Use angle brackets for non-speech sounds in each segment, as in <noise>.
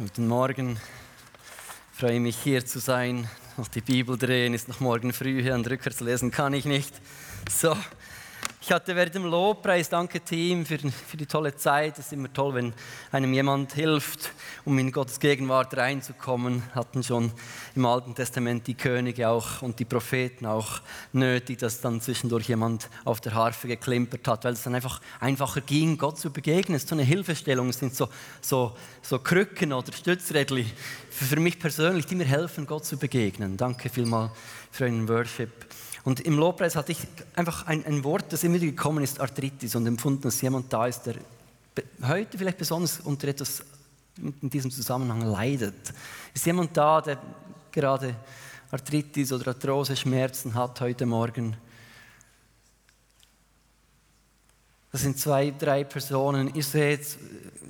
Guten Morgen. Ich freue mich hier zu sein. Noch die Bibel drehen ist noch morgen früh hier und rückwärts lesen kann ich nicht. So, ich hatte während dem Lobpreis, danke Team für, für die tolle Zeit. Es ist immer toll, wenn einem jemand hilft, um in Gottes Gegenwart reinzukommen. Hatten schon im Alten Testament die Könige auch und die Propheten auch nötig, dass dann zwischendurch jemand auf der Harfe geklimpert hat, weil es dann einfach einfacher ging, Gott zu begegnen. Es ist so eine Hilfestellung, es sind so, so, so Krücken oder Stützrädchen für mich persönlich, die mir helfen, Gott zu begegnen. Danke vielmals für euren Worship. Und im Lobpreis hatte ich einfach ein, ein Wort, das immer wieder gekommen ist, Arthritis, und empfunden, dass jemand da ist, der heute vielleicht besonders unter etwas in diesem Zusammenhang leidet. Ist jemand da, der gerade Arthritis oder Arthrose Schmerzen hat heute Morgen? Das sind zwei, drei Personen. Ihr seht,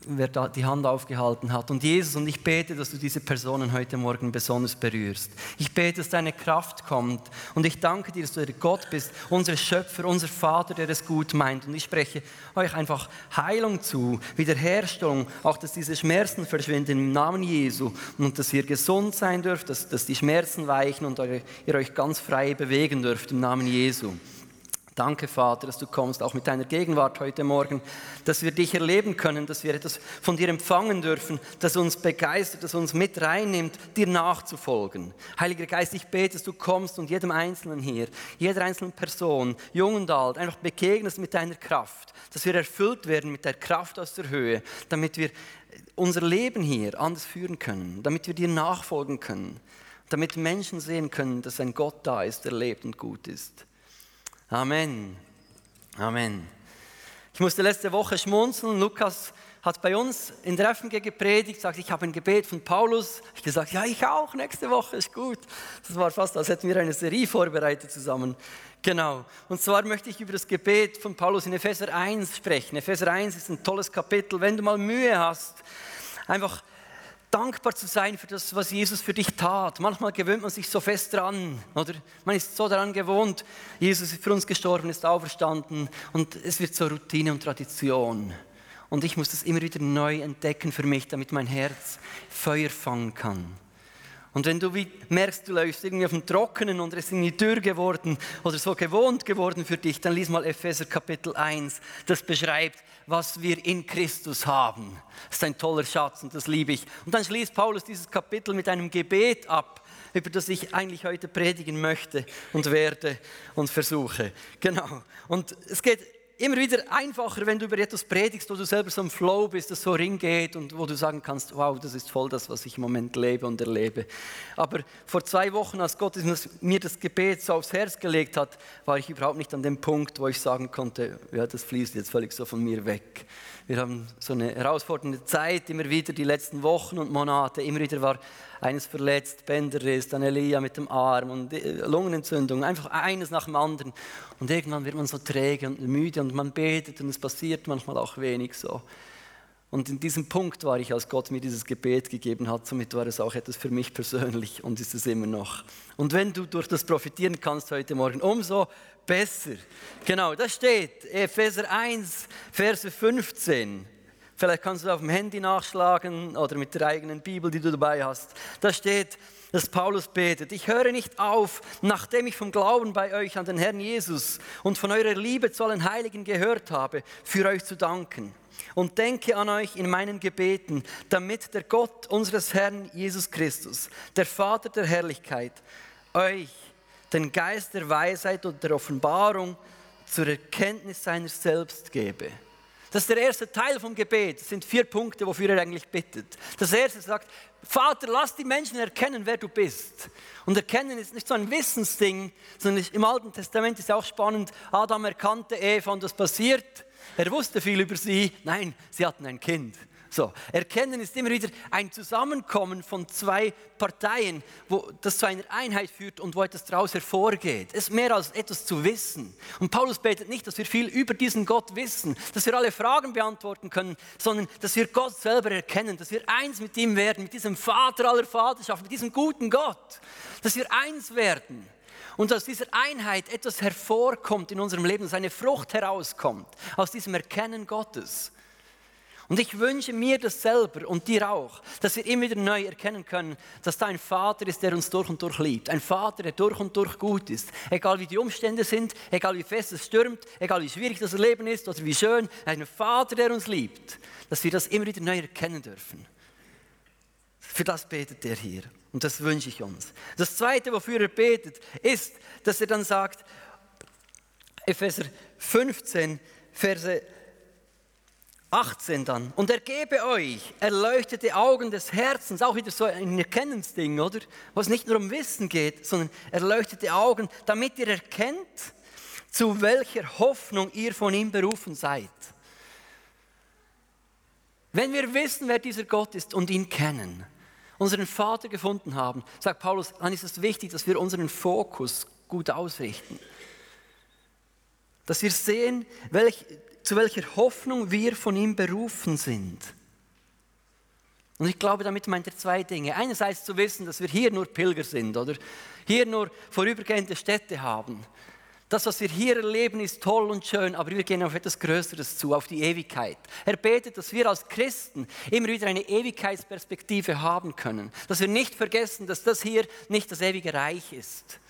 wer da die Hand aufgehalten hat. Und Jesus, und ich bete, dass du diese Personen heute Morgen besonders berührst. Ich bete, dass deine Kraft kommt. Und ich danke dir, dass du der Gott bist, unser Schöpfer, unser Vater, der es gut meint. Und ich spreche euch einfach Heilung zu, Wiederherstellung, auch dass diese Schmerzen verschwinden im Namen Jesu und dass ihr gesund sein dürft, dass, dass die Schmerzen weichen und ihr euch ganz frei bewegen dürft im Namen Jesu. Danke, Vater, dass du kommst, auch mit deiner Gegenwart heute Morgen, dass wir dich erleben können, dass wir etwas von dir empfangen dürfen, das uns begeistert, das uns mit reinnimmt, dir nachzufolgen. Heiliger Geist, ich bete, dass du kommst und jedem Einzelnen hier, jeder einzelnen Person, jung und alt, einfach begegnest mit deiner Kraft, dass wir erfüllt werden mit der Kraft aus der Höhe, damit wir unser Leben hier anders führen können, damit wir dir nachfolgen können, damit Menschen sehen können, dass ein Gott da ist, der lebt und gut ist. Amen. Amen. Ich musste letzte Woche schmunzeln. Lukas hat bei uns in der FMG gepredigt, sagt, ich habe ein Gebet von Paulus. Ich gesagt, ja, ich auch, nächste Woche ist gut. Das war fast, als hätten wir eine Serie vorbereitet zusammen. Genau. Und zwar möchte ich über das Gebet von Paulus in Epheser 1 sprechen. Epheser 1 ist ein tolles Kapitel. Wenn du mal Mühe hast, einfach dankbar zu sein für das, was Jesus für dich tat. Manchmal gewöhnt man sich so fest dran, oder? Man ist so daran gewohnt, Jesus ist für uns gestorben, ist auferstanden und es wird zur Routine und Tradition. Und ich muss das immer wieder neu entdecken für mich, damit mein Herz Feuer fangen kann. Und wenn du merkst, du läufst irgendwie auf dem Trockenen und es ist irgendwie dürr geworden oder so gewohnt geworden für dich, dann lies mal Epheser Kapitel 1. Das beschreibt, was wir in Christus haben. Das ist ein toller Schatz und das liebe ich. Und dann schließt Paulus dieses Kapitel mit einem Gebet ab, über das ich eigentlich heute predigen möchte und werde und versuche. Genau. Und es geht immer wieder einfacher, wenn du über etwas predigst, wo du selber so im Flow bist, das so ringeht und wo du sagen kannst, wow, das ist voll das, was ich im Moment lebe und erlebe. Aber vor zwei Wochen, als Gott mir das Gebet so aufs Herz gelegt hat, war ich überhaupt nicht an dem Punkt, wo ich sagen konnte, ja, das fließt jetzt völlig so von mir weg. Wir haben so eine herausfordernde Zeit, immer wieder die letzten Wochen und Monate. Immer wieder war eines verletzt, Bänderriss, dann Elia mit dem Arm und äh, Lungenentzündung, einfach eines nach dem anderen. Und irgendwann wird man so träge und müde und man betet und es passiert manchmal auch wenig so. Und in diesem Punkt war ich, als Gott mir dieses Gebet gegeben hat, somit war es auch etwas für mich persönlich und ist es immer noch. Und wenn du durch das profitieren kannst heute Morgen, umso besser. Genau, das steht Epheser 1, Verse 15. Vielleicht kannst du auf dem Handy nachschlagen oder mit der eigenen Bibel, die du dabei hast. Da steht, dass Paulus betet. Ich höre nicht auf, nachdem ich vom Glauben bei euch an den Herrn Jesus und von eurer Liebe zu allen Heiligen gehört habe, für euch zu danken und denke an euch in meinen Gebeten, damit der Gott unseres Herrn Jesus Christus, der Vater der Herrlichkeit, euch den Geist der Weisheit und der Offenbarung zur Erkenntnis seiner selbst gebe. Das ist der erste Teil vom Gebet. Das sind vier Punkte, wofür er eigentlich bittet. Das erste sagt, Vater, lass die Menschen erkennen, wer du bist. Und erkennen ist nicht so ein Wissensding, sondern im Alten Testament ist auch spannend, Adam erkannte Eva und das passiert. Er wusste viel über sie. Nein, sie hatten ein Kind. So, Erkennen ist immer wieder ein Zusammenkommen von zwei Parteien, wo das zu einer Einheit führt und wo etwas daraus hervorgeht. Es ist mehr als etwas zu wissen. Und Paulus betet nicht, dass wir viel über diesen Gott wissen, dass wir alle Fragen beantworten können, sondern dass wir Gott selber erkennen, dass wir eins mit ihm werden, mit diesem Vater aller Vaterschaft, mit diesem guten Gott, dass wir eins werden und aus dieser Einheit etwas hervorkommt in unserem Leben, dass eine Frucht herauskommt aus diesem Erkennen Gottes. Und ich wünsche mir das selber und dir auch, dass wir immer wieder neu erkennen können, dass da ein Vater ist, der uns durch und durch liebt. Ein Vater, der durch und durch gut ist. Egal wie die Umstände sind, egal wie fest es stürmt, egal wie schwierig das Leben ist oder wie schön. Ein Vater, der uns liebt. Dass wir das immer wieder neu erkennen dürfen. Für das betet er hier. Und das wünsche ich uns. Das Zweite, wofür er betet, ist, dass er dann sagt, Epheser 15, Verse 18 dann. Und er gebe euch erleuchtete Augen des Herzens, auch wieder so ein Erkennensding, oder? Wo es nicht nur um Wissen geht, sondern erleuchtete Augen, damit ihr erkennt, zu welcher Hoffnung ihr von ihm berufen seid. Wenn wir wissen, wer dieser Gott ist und ihn kennen, unseren Vater gefunden haben, sagt Paulus, dann ist es wichtig, dass wir unseren Fokus gut ausrichten. Dass wir sehen, welch, zu welcher Hoffnung wir von ihm berufen sind. Und ich glaube, damit meint er zwei Dinge. Einerseits zu wissen, dass wir hier nur Pilger sind oder hier nur vorübergehende Städte haben. Das, was wir hier erleben, ist toll und schön, aber wir gehen auf etwas Größeres zu, auf die Ewigkeit. Er betet, dass wir als Christen immer wieder eine Ewigkeitsperspektive haben können. Dass wir nicht vergessen, dass das hier nicht das ewige Reich ist.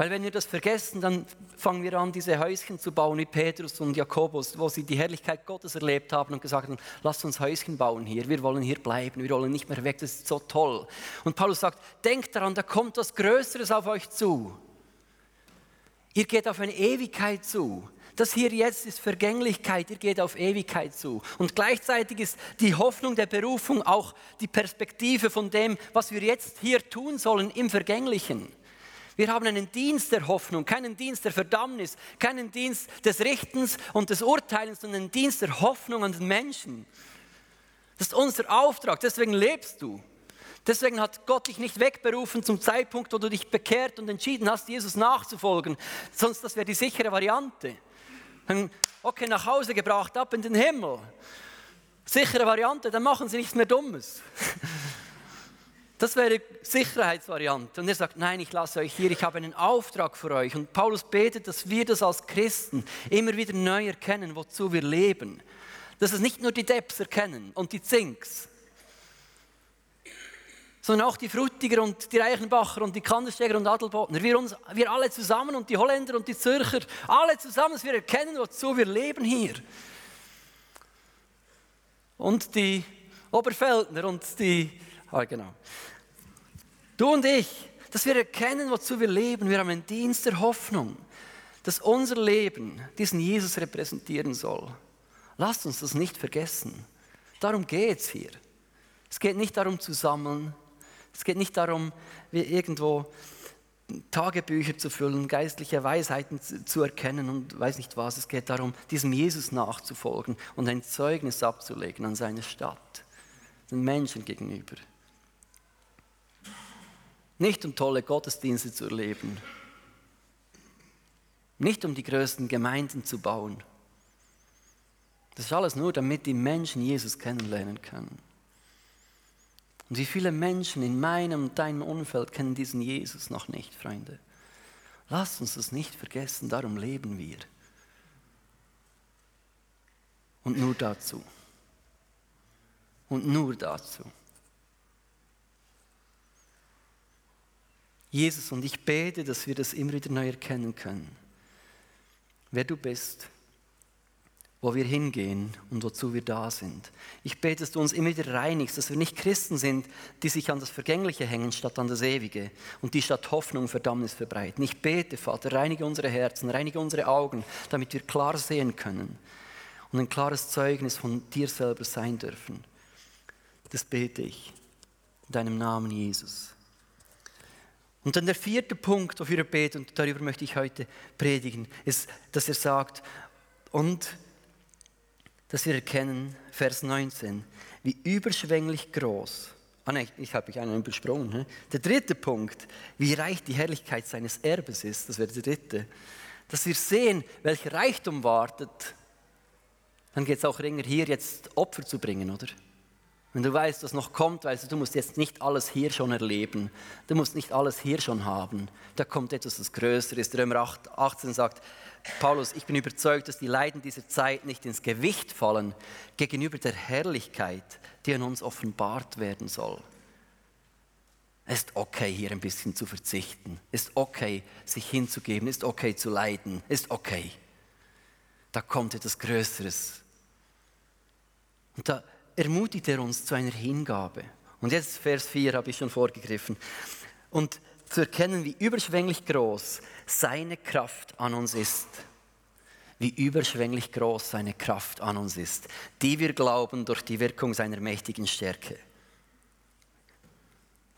Weil wenn wir das vergessen, dann fangen wir an, diese Häuschen zu bauen wie Petrus und Jakobus, wo sie die Herrlichkeit Gottes erlebt haben und gesagt haben, lasst uns Häuschen bauen hier, wir wollen hier bleiben, wir wollen nicht mehr weg, das ist so toll. Und Paulus sagt, denkt daran, da kommt was Größeres auf euch zu. Ihr geht auf eine Ewigkeit zu. Das hier jetzt ist Vergänglichkeit, ihr geht auf Ewigkeit zu. Und gleichzeitig ist die Hoffnung der Berufung auch die Perspektive von dem, was wir jetzt hier tun sollen im Vergänglichen. Wir haben einen Dienst der Hoffnung, keinen Dienst der Verdammnis, keinen Dienst des Richtens und des Urteilens, sondern einen Dienst der Hoffnung an den Menschen. Das ist unser Auftrag, deswegen lebst du. Deswegen hat Gott dich nicht wegberufen zum Zeitpunkt, wo du dich bekehrt und entschieden hast, Jesus nachzufolgen. Sonst das wäre die sichere Variante. Okay, nach Hause gebracht, ab in den Himmel. Sichere Variante, dann machen sie nichts mehr Dummes. <laughs> Das wäre Sicherheitsvariante. Und er sagt, nein, ich lasse euch hier, ich habe einen Auftrag für euch. Und Paulus betet, dass wir das als Christen immer wieder neu erkennen, wozu wir leben. Dass es nicht nur die Depps erkennen und die Zinks, sondern auch die Frutiger und die Reichenbacher und die Kandersteger und Adelbodner. Wir, uns, wir alle zusammen und die Holländer und die Zürcher, alle zusammen, dass wir erkennen, wozu wir leben hier. Und die Oberfeldner und die, ah genau, Du und ich, dass wir erkennen, wozu wir leben. Wir haben einen Dienst der Hoffnung, dass unser Leben diesen Jesus repräsentieren soll. Lasst uns das nicht vergessen. Darum geht es hier. Es geht nicht darum zu sammeln. Es geht nicht darum, irgendwo Tagebücher zu füllen, geistliche Weisheiten zu erkennen und weiß nicht was. Es geht darum, diesem Jesus nachzufolgen und ein Zeugnis abzulegen an seine Stadt, den Menschen gegenüber. Nicht um tolle Gottesdienste zu erleben. Nicht um die größten Gemeinden zu bauen. Das ist alles nur, damit die Menschen Jesus kennenlernen können. Und wie viele Menschen in meinem und deinem Umfeld kennen diesen Jesus noch nicht, Freunde? Lasst uns das nicht vergessen, darum leben wir. Und nur dazu. Und nur dazu. Jesus, und ich bete, dass wir das immer wieder neu erkennen können. Wer du bist, wo wir hingehen und wozu wir da sind. Ich bete, dass du uns immer wieder reinigst, dass wir nicht Christen sind, die sich an das Vergängliche hängen statt an das Ewige und die statt Hoffnung Verdammnis verbreiten. Ich bete, Vater, reinige unsere Herzen, reinige unsere Augen, damit wir klar sehen können und ein klares Zeugnis von dir selber sein dürfen. Das bete ich in deinem Namen, Jesus. Und dann der vierte Punkt, wofür er betet, und darüber möchte ich heute predigen, ist, dass er sagt, und dass wir erkennen, Vers 19, wie überschwänglich groß, ah nein, ich habe mich einen übersprungen, ne? der dritte Punkt, wie reich die Herrlichkeit seines Erbes ist, das wäre der dritte, dass wir sehen, welcher Reichtum wartet, dann geht es auch länger hier jetzt Opfer zu bringen, oder? Wenn du weißt, was noch kommt, weißt du, du musst jetzt nicht alles hier schon erleben. Du musst nicht alles hier schon haben. Da kommt etwas, das größer ist. Römer 8, 18 sagt, Paulus, ich bin überzeugt, dass die Leiden dieser Zeit nicht ins Gewicht fallen gegenüber der Herrlichkeit, die an uns offenbart werden soll. Es ist okay, hier ein bisschen zu verzichten. Es ist okay, sich hinzugeben. Es ist okay zu leiden. Es ist okay. Da kommt etwas Größeres. Und da ermutigt er uns zu einer Hingabe. Und jetzt Vers 4 habe ich schon vorgegriffen. Und zu erkennen, wie überschwänglich groß seine Kraft an uns ist. Wie überschwänglich groß seine Kraft an uns ist, die wir glauben durch die Wirkung seiner mächtigen Stärke.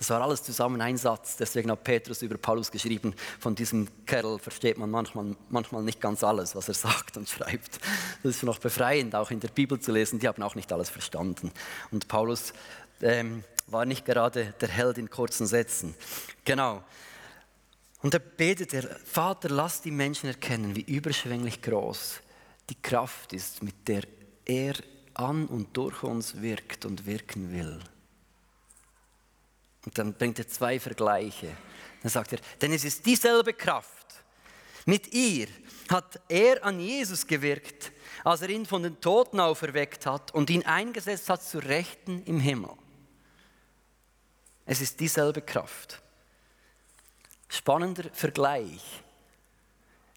Das war alles zusammen ein Satz, deswegen hat Petrus über Paulus geschrieben, von diesem Kerl versteht man manchmal, manchmal nicht ganz alles, was er <laughs> sagt und schreibt. Das ist noch befreiend, auch in der Bibel zu lesen, die haben auch nicht alles verstanden. Und Paulus ähm, war nicht gerade der Held in kurzen Sätzen. Genau. Und er betet, der Vater, lass die Menschen erkennen, wie überschwänglich groß die Kraft ist, mit der er an und durch uns wirkt und wirken will. Und dann bringt er zwei Vergleiche. Dann sagt er, denn es ist dieselbe Kraft. Mit ihr hat er an Jesus gewirkt, als er ihn von den Toten auferweckt hat und ihn eingesetzt hat zu Rechten im Himmel. Es ist dieselbe Kraft. Spannender Vergleich.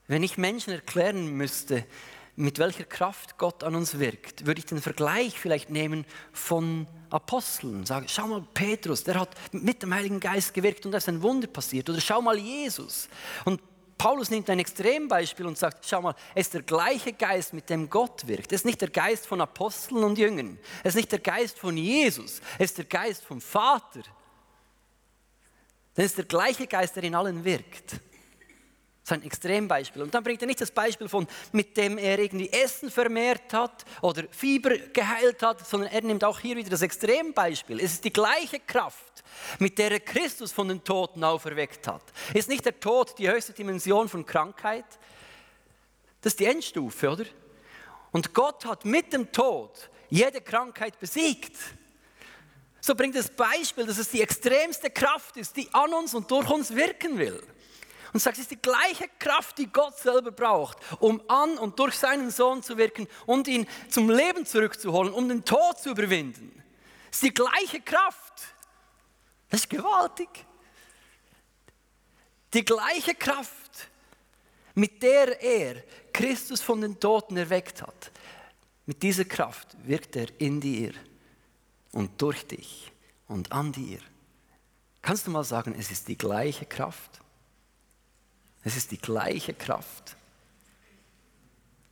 Wenn ich Menschen erklären müsste, mit welcher Kraft Gott an uns wirkt, würde ich den Vergleich vielleicht nehmen von Aposteln. Sagen, schau mal, Petrus, der hat mit dem Heiligen Geist gewirkt und da ist ein Wunder passiert. Oder schau mal, Jesus. Und Paulus nimmt ein Extrembeispiel und sagt, schau mal, es ist der gleiche Geist, mit dem Gott wirkt. Es ist nicht der Geist von Aposteln und Jüngern. Es ist nicht der Geist von Jesus. Es ist der Geist vom Vater. Denn es ist der gleiche Geist, der in allen wirkt. Das ist ein Extrembeispiel. Und dann bringt er nicht das Beispiel von, mit dem er irgendwie Essen vermehrt hat oder Fieber geheilt hat, sondern er nimmt auch hier wieder das Extrembeispiel. Es ist die gleiche Kraft, mit der er Christus von den Toten auferweckt hat. Ist nicht der Tod die höchste Dimension von Krankheit? Das ist die Endstufe, oder? Und Gott hat mit dem Tod jede Krankheit besiegt. So bringt das Beispiel, dass es die extremste Kraft ist, die an uns und durch uns wirken will und sagt, es ist die gleiche Kraft, die Gott selber braucht, um an und durch seinen Sohn zu wirken und ihn zum Leben zurückzuholen, um den Tod zu überwinden. Es ist die gleiche Kraft. Das ist gewaltig. Die gleiche Kraft, mit der er Christus von den Toten erweckt hat. Mit dieser Kraft wirkt er in dir und durch dich und an dir. Kannst du mal sagen, es ist die gleiche Kraft? Es ist die gleiche Kraft.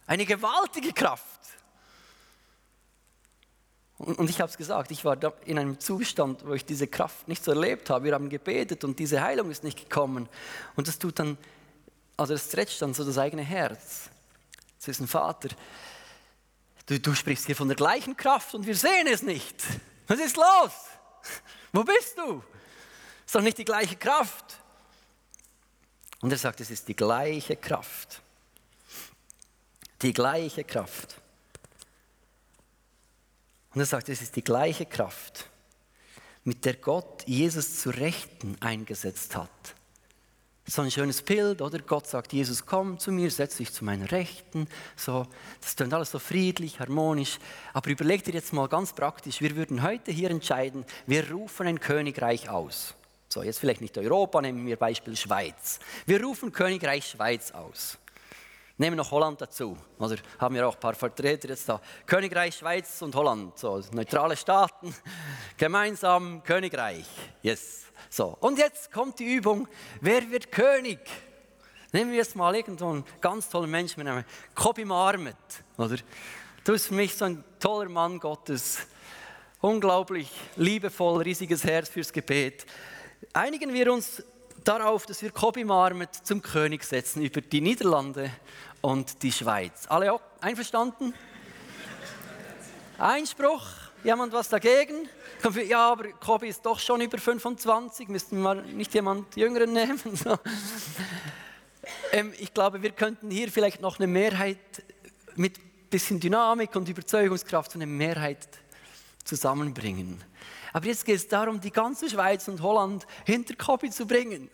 Eine gewaltige Kraft. Und, ich habe es gesagt, ich war in einem Zustand, wo ich diese Kraft nicht so erlebt habe. Wir haben gebetet und diese Heilung ist nicht gekommen. Und das tut dann, also es stretcht dann so das eigene Herz. Zu diesem Vater, du, du sprichst hier von der gleichen Kraft und wir sehen es nicht. Was ist los? Wo bist du? Ist doch nicht die gleiche Kraft. Und er sagt, es ist die gleiche Kraft. Die gleiche Kraft. Und er sagt, es ist die gleiche Kraft, mit der Gott Jesus zu Rechten eingesetzt hat. So ein schönes Bild, oder? Gott sagt, Jesus, komm zu mir, setz dich zu meinen Rechten. So, das klingt alles so friedlich, harmonisch. Aber überleg dir jetzt mal ganz praktisch, wir würden heute hier entscheiden, wir rufen ein Königreich aus. So, jetzt vielleicht nicht Europa, nehmen wir Beispiel Schweiz. Wir rufen Königreich Schweiz aus. Nehmen noch Holland dazu. Oder haben wir auch ein paar Vertreter jetzt da. Königreich Schweiz und Holland, so neutrale Staaten, <laughs> gemeinsam Königreich. Yes. So, und jetzt kommt die Übung, wer wird König? Nehmen wir jetzt mal irgendeinen ganz tollen Menschen mit Namen Kobi Marmet, oder? Du bist für mich so ein toller Mann Gottes, unglaublich liebevoll, riesiges Herz fürs Gebet einigen wir uns darauf, dass wir Kobi Marmet zum König setzen über die Niederlande und die Schweiz. Alle einverstanden? Einspruch? Jemand was dagegen? Ja, aber Kobi ist doch schon über 25, müssten wir nicht jemand Jüngeren nehmen? <laughs> Ähm, ich glaube, wir könnten hier vielleicht noch eine Mehrheit mit ein bisschen Dynamik und Überzeugungskraft, eine Mehrheit zusammenbringen. Aber jetzt geht es darum, die ganze Schweiz und Holland hinter Kobi zu bringen.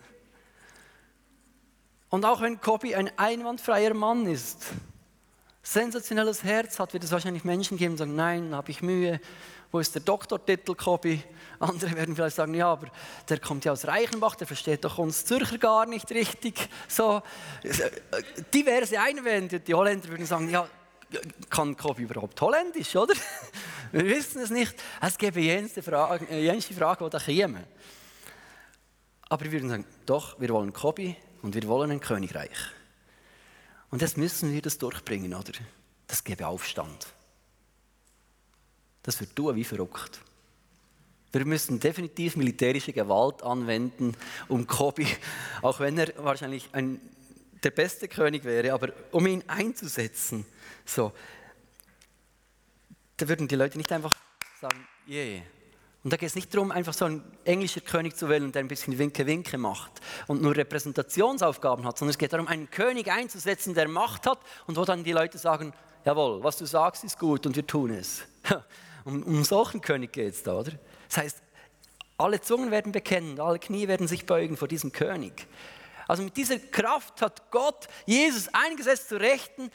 Und auch wenn Kobi ein einwandfreier Mann ist, sensationelles Herz hat, wird es wahrscheinlich Menschen geben, die sagen, nein, habe ich Mühe, wo ist der Doktortitel, Kobi? <laughs> Andere werden vielleicht sagen, ja, aber der kommt ja aus Reichenbach, der versteht doch uns Zürcher gar nicht richtig. So diverse Einwände. Die Holländer würden sagen, ja, kann Kobi überhaupt Holländisch, oder? <laughs> Wir wissen es nicht. Es gäbe jenste Frage, äh, jenste Frage, die da käme. Aber wir würden sagen, doch, wir wollen Kobi und wir wollen ein Königreich. Und jetzt müssen wir das durchbringen, oder? Das gäbe Aufstand. Das wird tun wie verrückt. Wir müssen definitiv militärische Gewalt anwenden, um Kobi, auch wenn er wahrscheinlich ein, der beste König wäre, aber um ihn einzusetzen. So, da würden die Leute nicht einfach sagen, yeah. Und da geht es nicht darum, einfach so ein englischer König zu wählen, der ein bisschen Winke-Winke macht und nur Repräsentationsaufgaben hat, sondern es geht darum, einen König einzusetzen, der Macht hat und wo dann die Leute sagen, jawohl, was du sagst, ist gut und wir tun es. <laughs> Um, um solchen König geht es da, oder? Das heißt, alle Zungen werden bekennen, alle Knie werden sich beugen vor diesem König. Also mit dieser Kraft hat Gott Jesus eingesetzt zu Rechten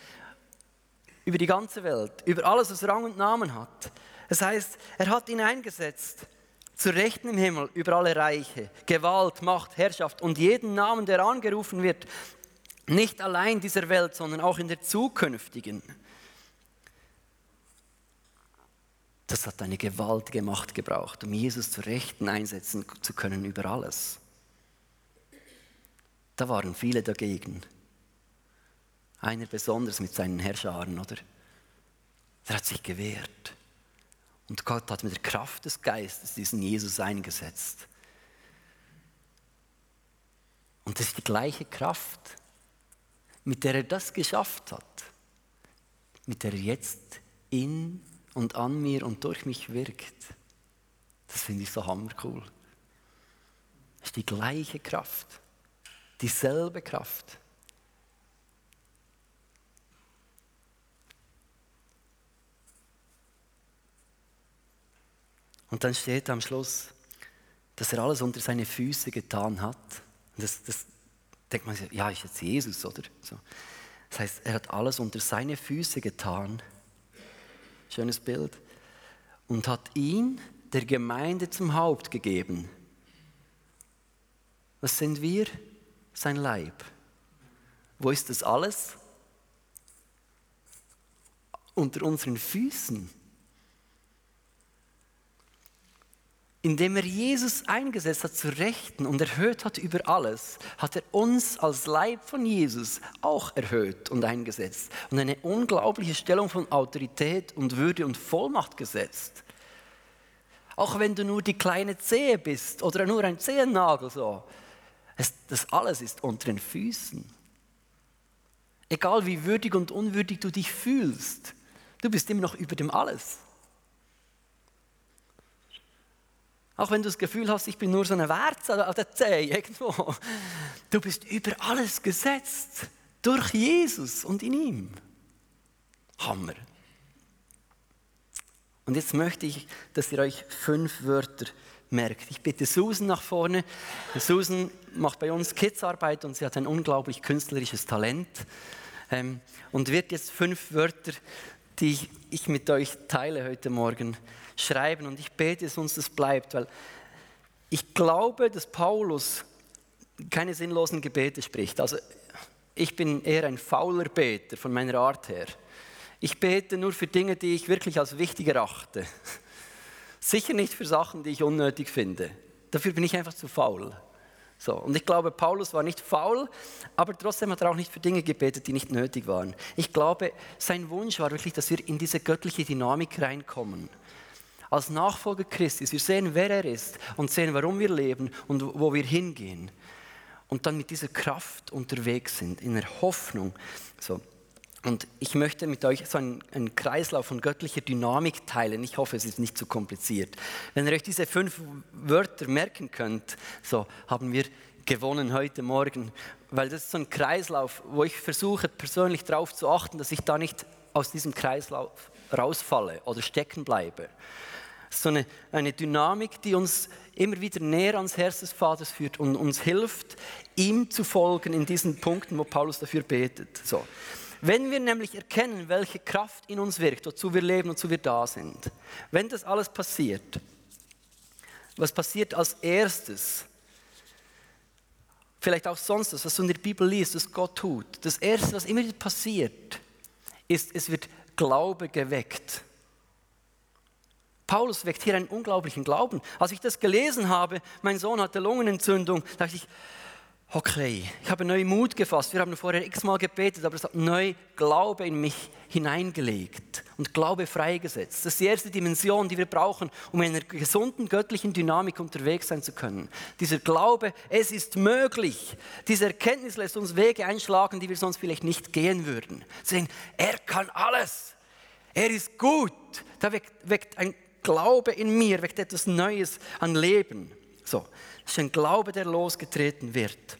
über die ganze Welt, über alles, was Rang und Namen hat. Das heißt, er hat ihn eingesetzt zu Rechten im Himmel über alle Reiche, Gewalt, Macht, Herrschaft und jeden Namen, der angerufen wird, nicht allein dieser Welt, sondern auch in der zukünftigen. Das hat eine gewaltige Macht gebraucht, um Jesus zu Rechten einsetzen zu können über alles. Da waren viele dagegen. Einer besonders mit seinen Herrscharen, oder? Der hat sich gewehrt. Und Gott hat mit der Kraft des Geistes diesen Jesus eingesetzt. Und das ist die gleiche Kraft, mit der er das geschafft hat, mit der er jetzt in und an mir und durch mich wirkt. Das finde ich so hammercool. Das ist die gleiche Kraft, dieselbe Kraft. Und dann steht am Schluss, dass er alles unter seine Füße getan hat. Das, das denkt man sich, ja, ist jetzt Jesus, oder? So. Das heißt, er hat alles unter seine Füße getan Schönes Bild. Und hat ihn der Gemeinde zum Haupt gegeben. Was sind wir? Sein Leib. Wo ist das alles? Unter unseren Füßen. indem er Jesus eingesetzt hat zu Rechten und erhöht hat über alles, hat er uns als Leib von Jesus auch erhöht und eingesetzt und eine unglaubliche Stellung von Autorität und Würde und Vollmacht gesetzt. Auch wenn du nur die kleine Zehe bist oder nur ein Zehennagel so, es, das alles ist unter den Füßen. Egal wie würdig und unwürdig du dich fühlst, du bist immer noch über dem alles. Auch wenn du das Gefühl hast, ich bin nur so eine Werze auf der Zehe irgendwo. Du bist über alles gesetzt. Durch Jesus und in ihm. Hammer. Und jetzt möchte ich, dass ihr euch fünf Wörter merkt. Ich bitte Susan nach vorne. Susan macht bei uns Kidsarbeit und sie hat ein unglaublich künstlerisches Talent. Ähm, und wird jetzt fünf Wörter, die ich mit euch teile heute Morgen, schreiben. Und ich bete, dass uns das bleibt, weil ich glaube, dass Paulus keine sinnlosen Gebete spricht. Also ich bin eher ein fauler Beter von meiner Art her. Ich bete nur für Dinge, die ich wirklich als wichtig erachte. Sicher nicht für Sachen, die ich unnötig finde. Dafür bin ich einfach zu faul. So, und ich glaube, Paulus war nicht faul, aber trotzdem hat er auch nicht für Dinge gebetet, die nicht nötig waren. Ich glaube, sein Wunsch war wirklich, dass wir in diese göttliche Dynamik reinkommen als Nachfolger Christi, wir sehen, wer er ist und sehen, warum wir leben und wo wir hingehen. Und dann mit dieser Kraft unterwegs sind, in der Hoffnung. So. Und ich möchte mit euch so einen, einen, Kreislauf von göttlicher Dynamik teilen. Ich hoffe, es ist nicht zu kompliziert. Wenn ihr euch diese fünf Wörter merken könnt, so haben wir gewonnen heute Morgen, weil das ist so ein Kreislauf, wo ich versuche persönlich darauf zu achten, dass ich da nicht aus diesem Kreislauf rausfalle oder stecken bleibe so eine, eine Dynamik, die uns immer wieder näher ans Herz des Vaters führt und uns hilft, ihm zu folgen in diesen Punkten, wo Paulus dafür betet. So. Wenn wir nämlich erkennen, welche Kraft in uns wirkt, wozu wir leben, wozu wir da sind, wenn das alles passiert, was passiert als erstes? Vielleicht auch sonst, was du in der Bibel liest, was Gott tut. Das erste, was immer passiert, ist, es wird Glaube geweckt. Paulus weckt hier einen unglaublichen Glauben. Als ich das gelesen habe, mein Sohn hatte Lungenentzündung, dachte ich, okay, ich habe neu Mut gefasst. Wir haben vorher x-mal gebetet, aber es hat neu Glaube in mich hineingelegt und Glaube freigesetzt. Das ist die erste Dimension, die wir brauchen, um in einer gesunden göttlichen Dynamik unterwegs sein zu können. Dieser Glaube, es ist möglich. Diese Erkenntnis lässt uns Wege einschlagen, die wir sonst vielleicht nicht gehen würden. Sehen, er kann alles. Er ist gut. Da weckt, weckt ein Glaube in mir weckt etwas Neues an Leben. So, das ist ein Glaube, der losgetreten wird.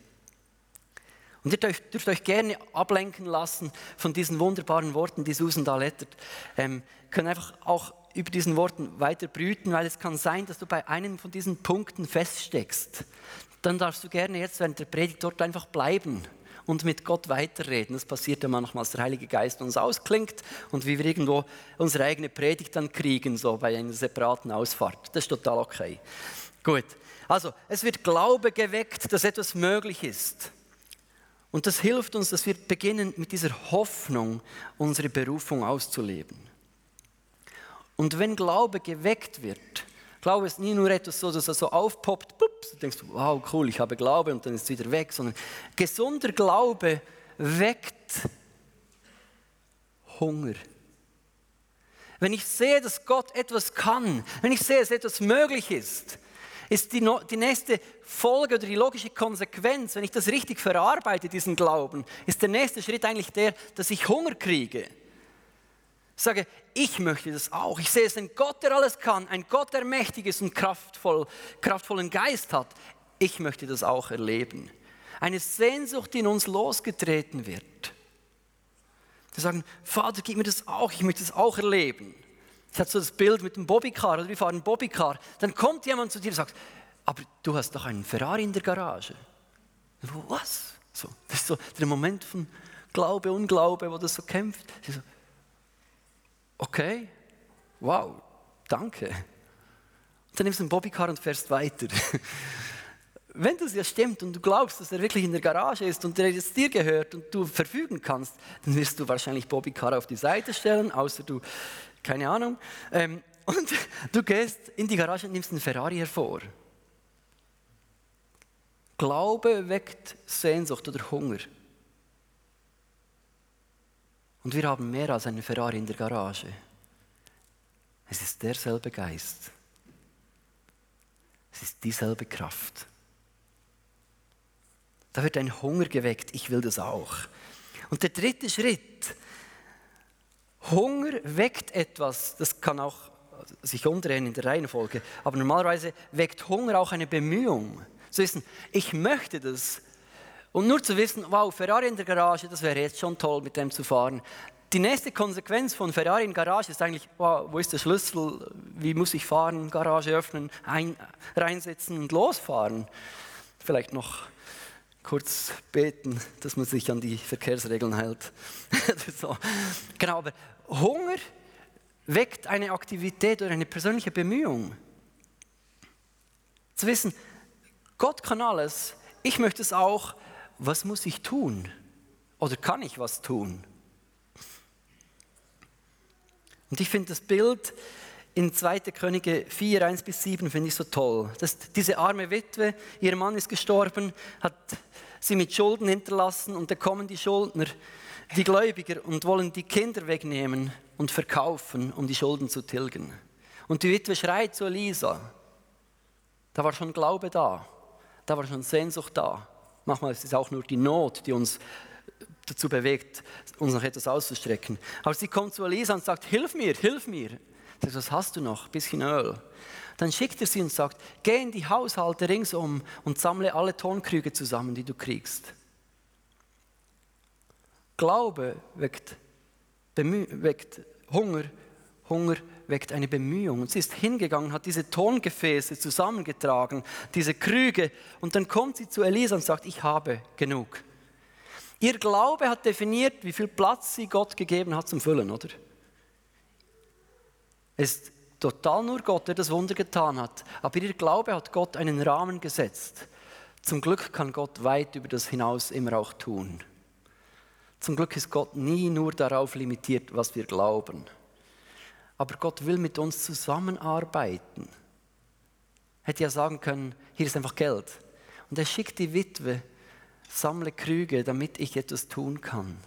Und ihr dürft, dürft euch gerne ablenken lassen von diesen wunderbaren Worten, die Susan da lettert. Ähm, können einfach auch über diesen Worten weiter brüten, weil es kann sein, dass du bei einem von diesen Punkten feststeckst. Dann darfst du gerne jetzt während der Predigt dort einfach bleiben und mit Gott weiterreden. Das passiert ja manchmal, dass der Heilige Geist uns ausklingt und wie wir irgendwo unsere eigene Predigt dann kriegen, so bei einer separaten Ausfahrt. Das ist total okay. Gut. Also, es wird Glaube geweckt, dass etwas möglich ist. Und das hilft uns, dass wir beginnen, mit dieser Hoffnung unsere Berufung auszuleben. Und wenn Glaube geweckt wird, Glaube ist nie nur etwas so, dass er so aufpoppt, pups, du denkst, wow, cool, ich habe Glaube und dann ist es wieder weg, sondern gesunder Glaube weckt Hunger. Wenn ich sehe, dass Gott etwas kann, wenn ich sehe, dass etwas möglich ist, ist die, die nächste Folge oder die logische Konsequenz, wenn ich das richtig verarbeite, diesen Glauben, ist der nächste Schritt eigentlich der, dass ich Hunger kriege. Ich sage, ich möchte das auch. Ich sehe es ein Gott, der alles kann, ein Gott, der mächtig ist und kraftvoll, kraftvollen Geist hat. Ich möchte das auch erleben. Eine Sehnsucht, die in uns losgetreten wird. Wir sagen, Vater, gib mir das auch, ich möchte das auch erleben. Ich hatte so das Bild mit dem Bobbycar, oder wir fahren Bobbycar. Dann kommt jemand zu dir und sagt, aber du hast doch einen Ferrari in der Garage. Was? So, das ist so der Moment von Glaube, Unglaube, wo das so kämpft. So, okay, wow, danke. Und dann nimmst du einen Bobbycar und fährst weiter. <laughs> Wenn das ja stimmt und du glaubst, dass er wirklich in der Garage ist und der jetzt dir gehört und du verfügen kannst, dann wirst du wahrscheinlich Bobbycar auf die Seite stellen, außer du, keine Ahnung. Ähm, <laughs> und du gehst in die Garage und nimmst einen Ferrari hervor. Glaube weckt Sehnsucht oder Hunger. Und wir haben mehr als einen Ferrari in der Garage. Es ist derselbe Geist. Es ist dieselbe Kraft. Da wird ein Hunger geweckt, ich will das auch. Und der dritte Schritt, Hunger weckt etwas, das kann auch sich umdrehen in der Reihenfolge, aber normalerweise weckt Hunger auch eine Bemühung. Zu wissen, ich möchte das, und nur zu wissen, wow, Ferrari in der Garage, das wäre jetzt schon toll, mit dem zu fahren. Die nächste Konsequenz von Ferrari in Garage ist eigentlich, wow, wo ist der Schlüssel? Wie muss ich fahren? Garage öffnen, ein, reinsetzen und losfahren. Vielleicht noch kurz beten, dass man sich an die Verkehrsregeln hält. <laughs> so. Genau, aber Hunger weckt eine Aktivität oder eine persönliche Bemühung. Zu wissen, Gott kann alles, ich möchte es auch, was muss ich tun? Oder kann ich was tun? Und ich finde das Bild in 2. Könige 4, 1 bis 7 finde ich so toll. Das, diese arme Witwe, ihr Mann ist gestorben, hat sie mit Schulden hinterlassen und da kommen die Schuldner, die Gläubiger und wollen die Kinder wegnehmen und verkaufen, um die Schulden zu tilgen. Und die Witwe schreit zu Elisa. Da war schon Glaube da, da war schon Sehnsucht da. Manchmal ist es auch nur die Not, die uns dazu bewegt, uns noch etwas auszustrecken. Aber sie kommt zu Elisa und sagt, hilf mir, hilf mir. Sagt, was hast du noch? Ein bisschen Öl. Dann schickt er sie und sagt, geh in die Haushalte ringsum und sammle alle Tonkrüge zusammen, die du kriegst. Glaube weckt, weckt Hunger, Hunger weckt eine Bemühung. Und sie ist hingegangen, hat diese Tongefäße zusammengetragen, diese Krüge, und dann kommt sie zu Elisa und sagt, ich habe genug. Ihr Glaube hat definiert, wie viel Platz sie Gott gegeben hat zum Füllen, oder? Es ist total nur Gott, der das Wunder getan hat. Aber ihr Glaube hat Gott einen Rahmen gesetzt. Zum Glück kann Gott weit über das hinaus immer auch tun. Zum Glück ist Gott nie nur darauf limitiert, was wir glauben. Aber Gott will mit uns zusammenarbeiten. Hätte ja sagen können, hier ist einfach Geld. Und er schickt die Witwe, sammle Krüge, damit ich etwas tun kann.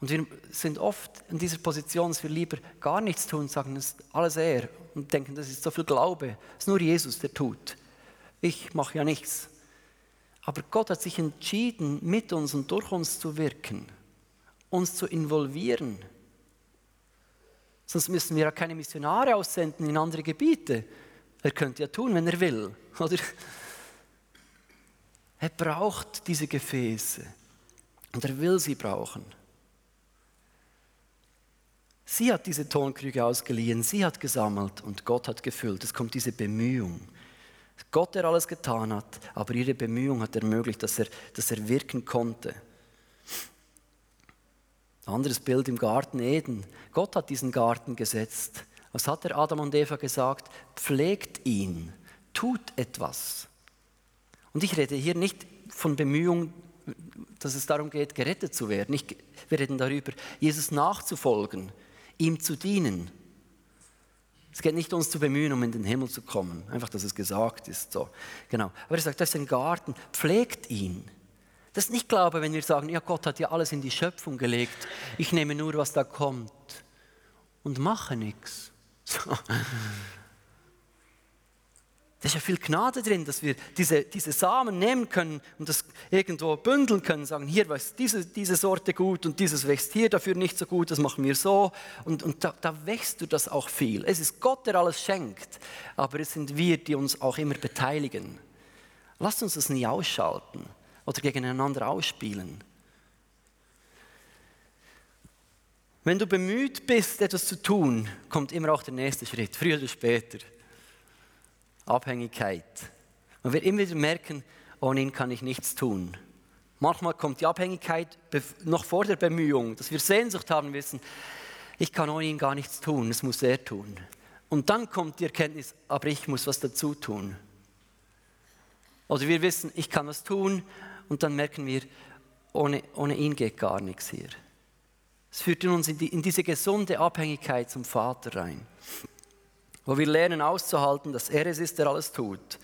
Und wir sind oft in dieser Position, dass wir lieber gar nichts tun, sagen, das ist alles er und denken, das ist so viel Glaube. Es ist nur Jesus, der tut. Ich mache ja nichts. Aber Gott hat sich entschieden, mit uns und durch uns zu wirken, uns zu involvieren. Sonst müssen wir ja keine Missionare aussenden in andere Gebiete. Er könnte ja tun, wenn er will, <laughs> oder? Er braucht diese Gefäße und er will sie brauchen. Sie hat diese Tonkrüge ausgeliehen, sie hat gesammelt und Gott hat gefüllt. Es kommt diese Bemühung. Gott, der alles getan hat, aber ihre Bemühung hat ermöglicht, dass er, dass er wirken konnte. Anderes Bild im Garten Eden. Gott hat diesen Garten gesetzt. Was hat der Adam und Eva gesagt? Pflegt ihn, tut etwas. Und ich rede hier nicht von Bemühungen, dass es darum geht, gerettet zu werden. Ich, wir reden darüber, Jesus nachzufolgen ihm zu dienen. Es geht nicht uns zu bemühen, um in den Himmel zu kommen. Einfach, dass es gesagt ist. So. Genau. Aber er sagt, das ist ein Garten, pflegt ihn. Das ist nicht Glaube, wenn wir sagen, ja, Gott hat ja alles in die Schöpfung gelegt. Ich nehme nur, was da kommt und mache nichts. So. Da ist ja viel Gnade drin, dass wir diese, diese Samen nehmen können und das irgendwo bündeln können, sagen, hier wächst diese, diese Sorte gut und dieses wächst hier dafür nicht so gut, das machen wir so. Und, und da, da wächst du das auch viel. Es ist Gott, der alles schenkt, aber es sind wir, die uns auch immer beteiligen. Lasst uns das nie ausschalten oder gegeneinander ausspielen. Wenn du bemüht bist, etwas zu tun, kommt immer auch der nächste Schritt, früher oder später. Abhängigkeit. Man wird immer wieder merken, ohne ihn kann ich nichts tun. Manchmal kommt die Abhängigkeit noch vor der Bemühung, dass wir Sehnsucht haben wissen, ich kann ohne ihn gar nichts tun, das muss er tun. Und dann kommt die Erkenntnis, aber ich muss was dazu tun. Oder wir wissen, ich kann was tun und dann merken wir, ohne, ohne ihn geht gar nichts hier. Es führt uns in, die, in diese gesunde Abhängigkeit zum Vater rein wo wir lernen auszuhalten, dass er es ist, der alles tut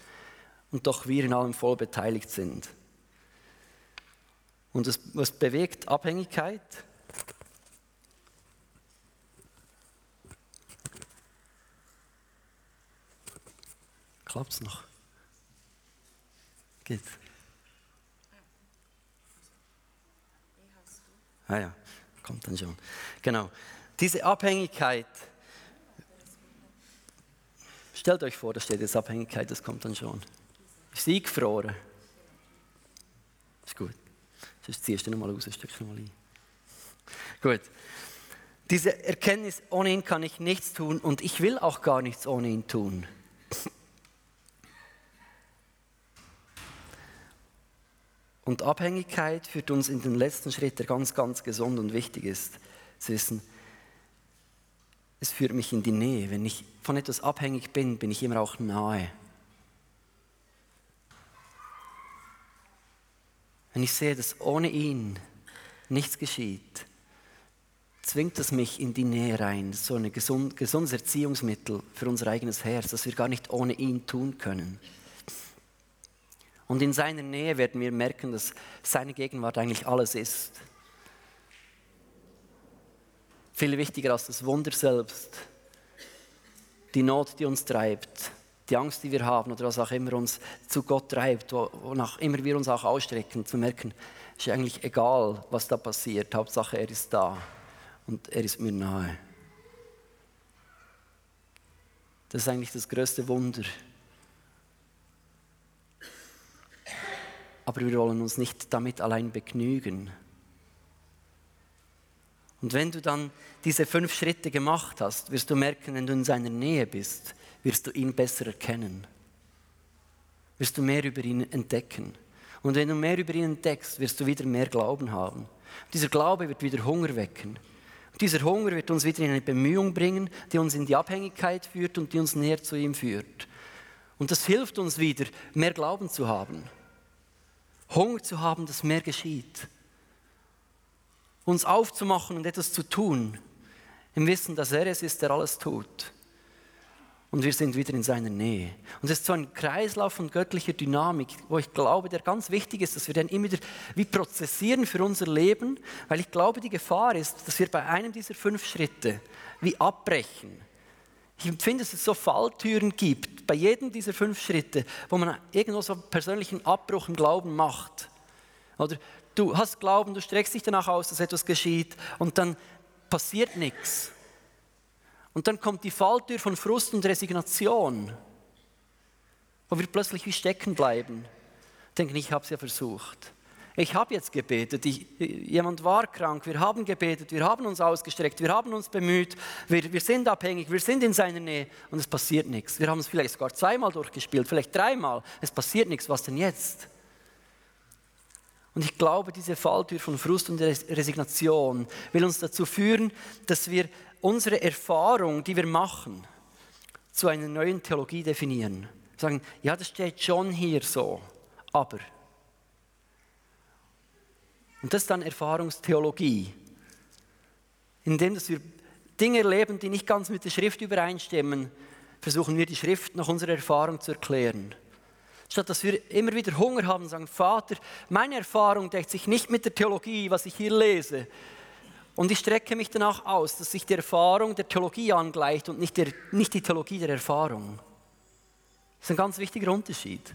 und doch wir in allem voll beteiligt sind. Und das, was bewegt Abhängigkeit? Klappt es noch? Geht. Ah ja, kommt dann schon. Genau. Diese Abhängigkeit Stellt euch vor, da steht jetzt Abhängigkeit, das kommt dann schon. Ist sie gefroren? Ist gut. Sonst ziehst du nochmal raus, ein Stückchen mal ein. Gut. Diese Erkenntnis, ohne ihn kann ich nichts tun und ich will auch gar nichts ohne ihn tun. Und Abhängigkeit führt uns in den letzten Schritt, der ganz, ganz gesund und wichtig ist, zu wissen, es führt mich in die Nähe. Wenn ich von etwas abhängig bin, bin ich immer auch nahe. Wenn ich sehe, dass ohne ihn nichts geschieht, zwingt es mich in die Nähe rein. Das so ein gesund, gesundes Erziehungsmittel für unser eigenes Herz, dass wir gar nicht ohne ihn tun können. Und in seiner Nähe werden wir merken, dass seine Gegenwart eigentlich alles ist. Viel wichtiger als das Wunder selbst. Die Not, die uns treibt, die Angst, die wir haben oder was auch immer uns zu Gott treibt, wonach immer wir uns auch ausstrecken, zu merken, ist eigentlich egal, was da passiert. Hauptsache, er ist da und er ist mir nahe. Das ist eigentlich das größte Wunder. Aber wir wollen uns nicht damit allein begnügen. Und wenn du dann diese fünf Schritte gemacht hast, wirst du merken, wenn du in seiner Nähe bist, wirst du ihn besser erkennen. Wirst du mehr über ihn entdecken. Und wenn du mehr über ihn entdeckst, wirst du wieder mehr Glauben haben. Und dieser Glaube wird wieder Hunger wecken. Und dieser Hunger wird uns wieder in eine Bemühung bringen, die uns in die Abhängigkeit führt und die uns näher zu ihm führt. Und das hilft uns wieder, mehr Glauben zu haben. Hunger zu haben, dass mehr geschieht. Uns aufzumachen und etwas zu tun, im Wissen, dass er es ist, der alles tut und wir sind wieder in seiner Nähe. Und es ist so ein Kreislauf von göttlicher Dynamik, wo ich glaube, der ganz wichtig ist, dass wir den immer wieder wie prozessieren für unser Leben, weil ich glaube, die Gefahr ist, dass wir bei einem dieser fünf Schritte wie abbrechen. Ich empfinde, dass es so Falltüren gibt, bei jedem dieser fünf Schritte, wo man irgendwo so einen persönlichen Abbruch im Glauben macht. Oder du hast Glauben, du streckst dich danach aus, dass etwas geschieht und dann passiert nichts. Und dann kommt die Falltür von Frust und Resignation, wo wir plötzlich wie stecken bleiben. Denken, ich habe es ja versucht. Ich habe jetzt gebetet, ich, jemand war krank, wir haben gebetet, wir haben uns ausgestreckt, wir haben uns bemüht, wir, wir sind abhängig, wir sind in seiner Nähe und es passiert nichts. Wir haben es vielleicht sogar zweimal durchgespielt, vielleicht dreimal, es passiert nichts, was denn jetzt? Und ich glaube, diese Falltür von Frust und Resignation will uns dazu führen, dass wir unsere Erfahrung, die wir machen, zu einer neuen Theologie definieren. Sagen, ja, das steht schon hier so, aber. Und das ist dann Erfahrungstheologie. Indem dass wir Dinge erleben, die nicht ganz mit der Schrift übereinstimmen, versuchen wir die Schrift nach unserer Erfahrung zu erklären. Statt dass wir immer wieder Hunger haben und sagen, Vater, meine Erfahrung deckt sich nicht mit der Theologie, was ich hier lese. Und ich strecke mich danach aus, dass sich die Erfahrung der Theologie angleicht und nicht, der, nicht die Theologie der Erfahrung. Das ist ein ganz wichtiger Unterschied.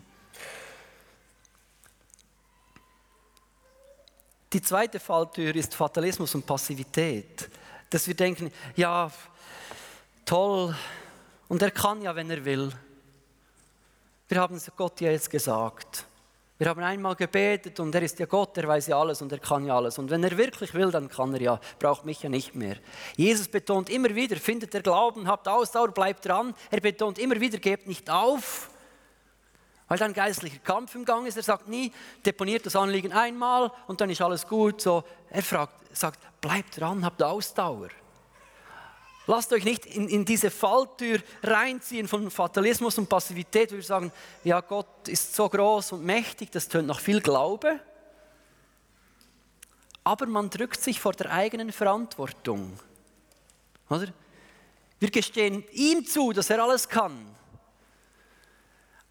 Die zweite Falltür ist Fatalismus und Passivität. Dass wir denken, ja, toll, und er kann ja, wenn er will. Wir haben es Gott ja jetzt gesagt. Wir haben einmal gebetet und er ist ja Gott, er weiß ja alles und er kann ja alles. Und wenn er wirklich will, dann kann er ja, braucht mich ja nicht mehr. Jesus betont immer wieder, findet der Glauben, habt Ausdauer, bleibt dran. Er betont immer wieder, gebt nicht auf, weil dann geistlicher Kampf im Gang ist. Er sagt nie, deponiert das Anliegen einmal und dann ist alles gut. So, er fragt, sagt, bleibt dran, habt Ausdauer. Lasst euch nicht in, in, diese Falltür reinziehen von Fatalismus und Passivität, wo wir sagen, ja, Gott ist so groß und mächtig, das tönt nach viel Glaube. Aber man drückt sich vor der eigenen Verantwortung. Oder? Wir gestehen ihm zu, dass er alles kann.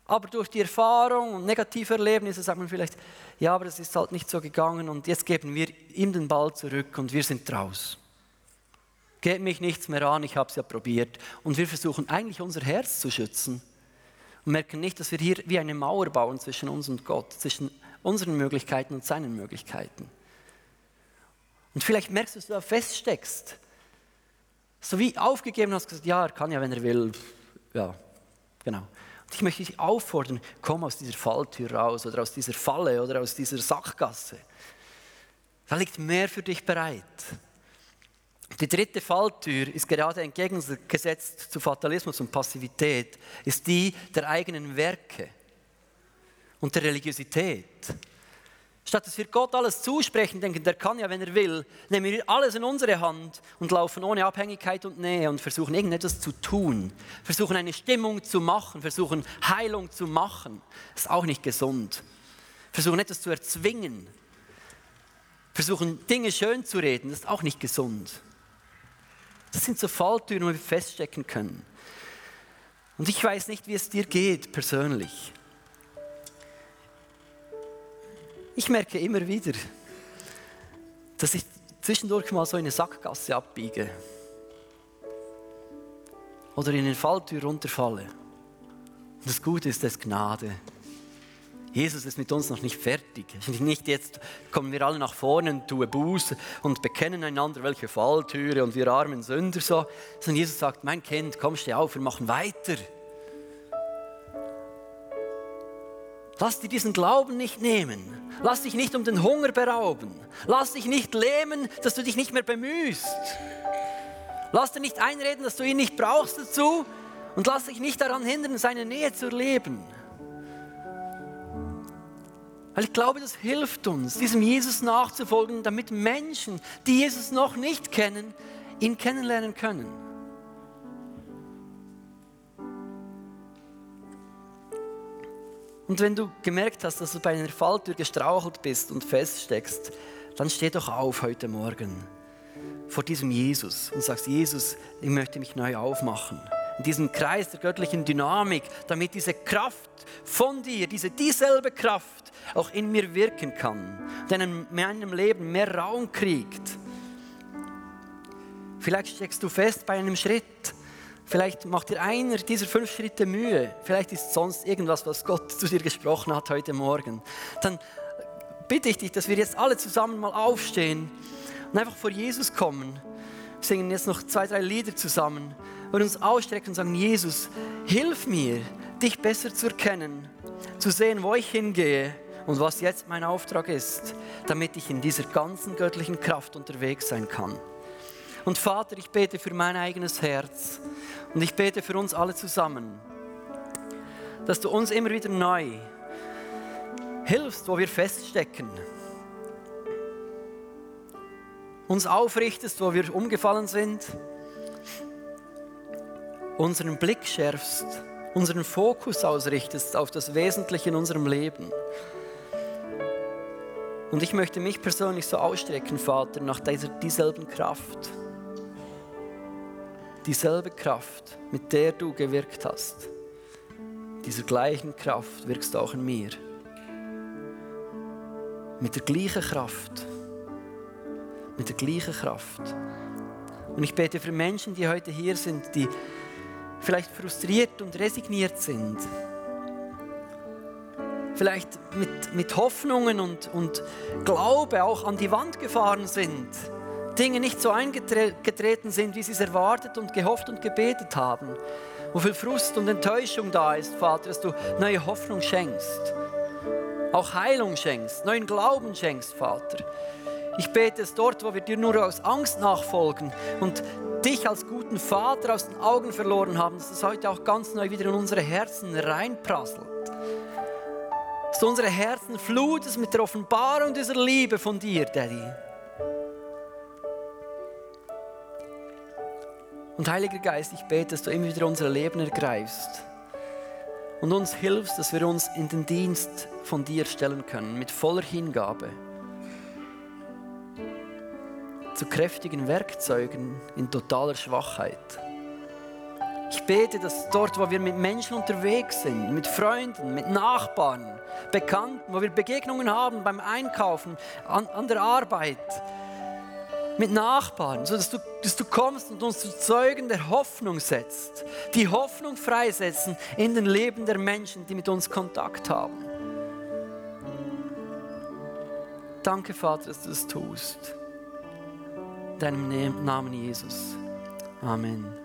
Aber durch die Erfahrung und negative Erlebnisse sagt man vielleicht, ja, aber es ist halt nicht so gegangen und jetzt geben wir ihm den Ball zurück und wir sind draus geht mich nichts mehr an, ich habe es ja probiert. Und wir versuchen eigentlich unser Herz zu schützen und merken nicht, dass wir hier wie eine Mauer bauen zwischen uns und Gott, zwischen unseren Möglichkeiten und seinen Möglichkeiten. Und vielleicht merkst du, dass du da feststeckst. So wie aufgegeben hast, gesagt, ja, er kann ja, wenn er will. Ja, genau. Und ich möchte dich auffordern, komm aus dieser Falltür raus oder aus dieser Falle oder aus dieser Sackgasse. Da liegt mehr für dich bereit. Die dritte Falltür ist gerade entgegengesetzt zu Fatalismus und Passivität, ist die der eigenen Werke und der Religiosität. Statt dass wir Gott alles zusprechen, denken, der kann ja, wenn er will, nehmen wir alles in unsere Hand und laufen ohne Abhängigkeit und Nähe und versuchen irgendetwas zu tun, versuchen eine Stimmung zu machen, versuchen Heilung zu machen. Das ist auch nicht gesund. Versuchen etwas zu erzwingen, versuchen Dinge schön zu reden, das ist auch nicht gesund. Das sind so Falltüren, wo wir feststecken können. Und ich weiß nicht, wie es dir geht persönlich. Ich merke immer wieder, dass ich zwischendurch mal so in eine Sackgasse abbiege oder in eine Falltür runterfalle. Und das Gute ist, es Gnade. Jesus ist mit uns noch nicht fertig. Nicht jetzt kommen wir alle nach vorne und tun Buße und bekennen einander, welche Falltüre und wir armen Sünder so. Sondern Jesus sagt, mein Kind, komm, steh auf, wir machen weiter. Lass dir diesen Glauben nicht nehmen. Lass dich nicht um den Hunger berauben. Lass dich nicht lähmen, dass du dich nicht mehr bemühst. Lass dir nicht einreden, dass du ihn nicht brauchst dazu. Und lass dich nicht daran hindern, seine Nähe zu leben. Weil ich glaube, das hilft uns, diesem Jesus nachzufolgen, damit Menschen, die Jesus noch nicht kennen, ihn kennenlernen können. Und wenn du gemerkt hast, dass du bei einer Falltür gestrauchelt bist und feststeckst, dann steh doch auf heute Morgen vor diesem Jesus und sagst, Jesus, ich möchte mich neu aufmachen. In diesem Kreis der göttlichen Dynamik, damit diese Kraft von dir, diese dieselbe Kraft auch in mir wirken kann, und in meinem Leben mehr Raum kriegt. Vielleicht steckst du fest bei einem Schritt, Vielleicht macht dir einer dieser fünf Schritte Mühe. Vielleicht ist sonst irgendwas, was Gott zu dir gesprochen hat heute Morgen. Dann bitte ich dich, dass wir jetzt alle zusammen mal aufstehen und einfach vor Jesus kommen. Wir singen jetzt noch zwei, drei Lieder zusammen und uns ausstrecken und sagen, Jesus, hilf mir, dich besser zu erkennen, zu sehen, wo ich hingehe und was jetzt mein Auftrag ist, damit ich in dieser ganzen göttlichen Kraft unterwegs sein kann. Und Vater, ich bete für mein eigenes Herz und ich bete für uns alle zusammen, dass du uns immer wieder neu hilfst, wo wir feststecken. Uns aufrichtest, wo wir umgefallen sind. Unseren Blick schärfst, unseren Fokus ausrichtest auf das Wesentliche in unserem Leben. Und ich möchte mich persönlich so ausstrecken, Vater, nach dieser dieselben Kraft dieselbe Kraft, mit der du gewirkt hast, dieser gleichen Kraft wirkst du auch in mir. Mit der gleichen Kraft. Mit der gleichen Kraft. Und ich bete für Menschen, die heute hier sind, die vielleicht frustriert und resigniert sind. Vielleicht mit, mit Hoffnungen und, und Glaube auch an die Wand gefahren sind Dinge nicht so eingetreten sind, wie sie es erwartet und gehofft und gebetet haben. Wo viel Frust und Enttäuschung da ist, Vater, dass du neue Hoffnung schenkst. Auch Heilung schenkst, neuen Glauben schenkst, Vater. Ich bete es dort, wo wir dir nur aus Angst nachfolgen und dich als guten Vater aus den Augen verloren haben, dass es heute auch ganz neu wieder in unsere Herzen reinprasselt. Dass unsere Herzen flutest mit der Offenbarung dieser Liebe von dir, Daddy. Und Heiliger Geist, ich bete, dass du immer wieder unser Leben ergreifst und uns hilfst, dass wir uns in den Dienst von dir stellen können, mit voller Hingabe. Zu kräftigen Werkzeugen in totaler Schwachheit. Ich bete, dass dort, wo wir mit Menschen unterwegs sind, mit Freunden, mit Nachbarn, Bekannten, wo wir Begegnungen haben beim Einkaufen, an, an der Arbeit, mit Nachbarn, sodass du, dass du kommst und uns zu Zeugen der Hoffnung setzt. Die Hoffnung freisetzen in den Leben der Menschen, die mit uns Kontakt haben. Danke, Vater, dass du das tust. In deinem Namen Jesus. Amen.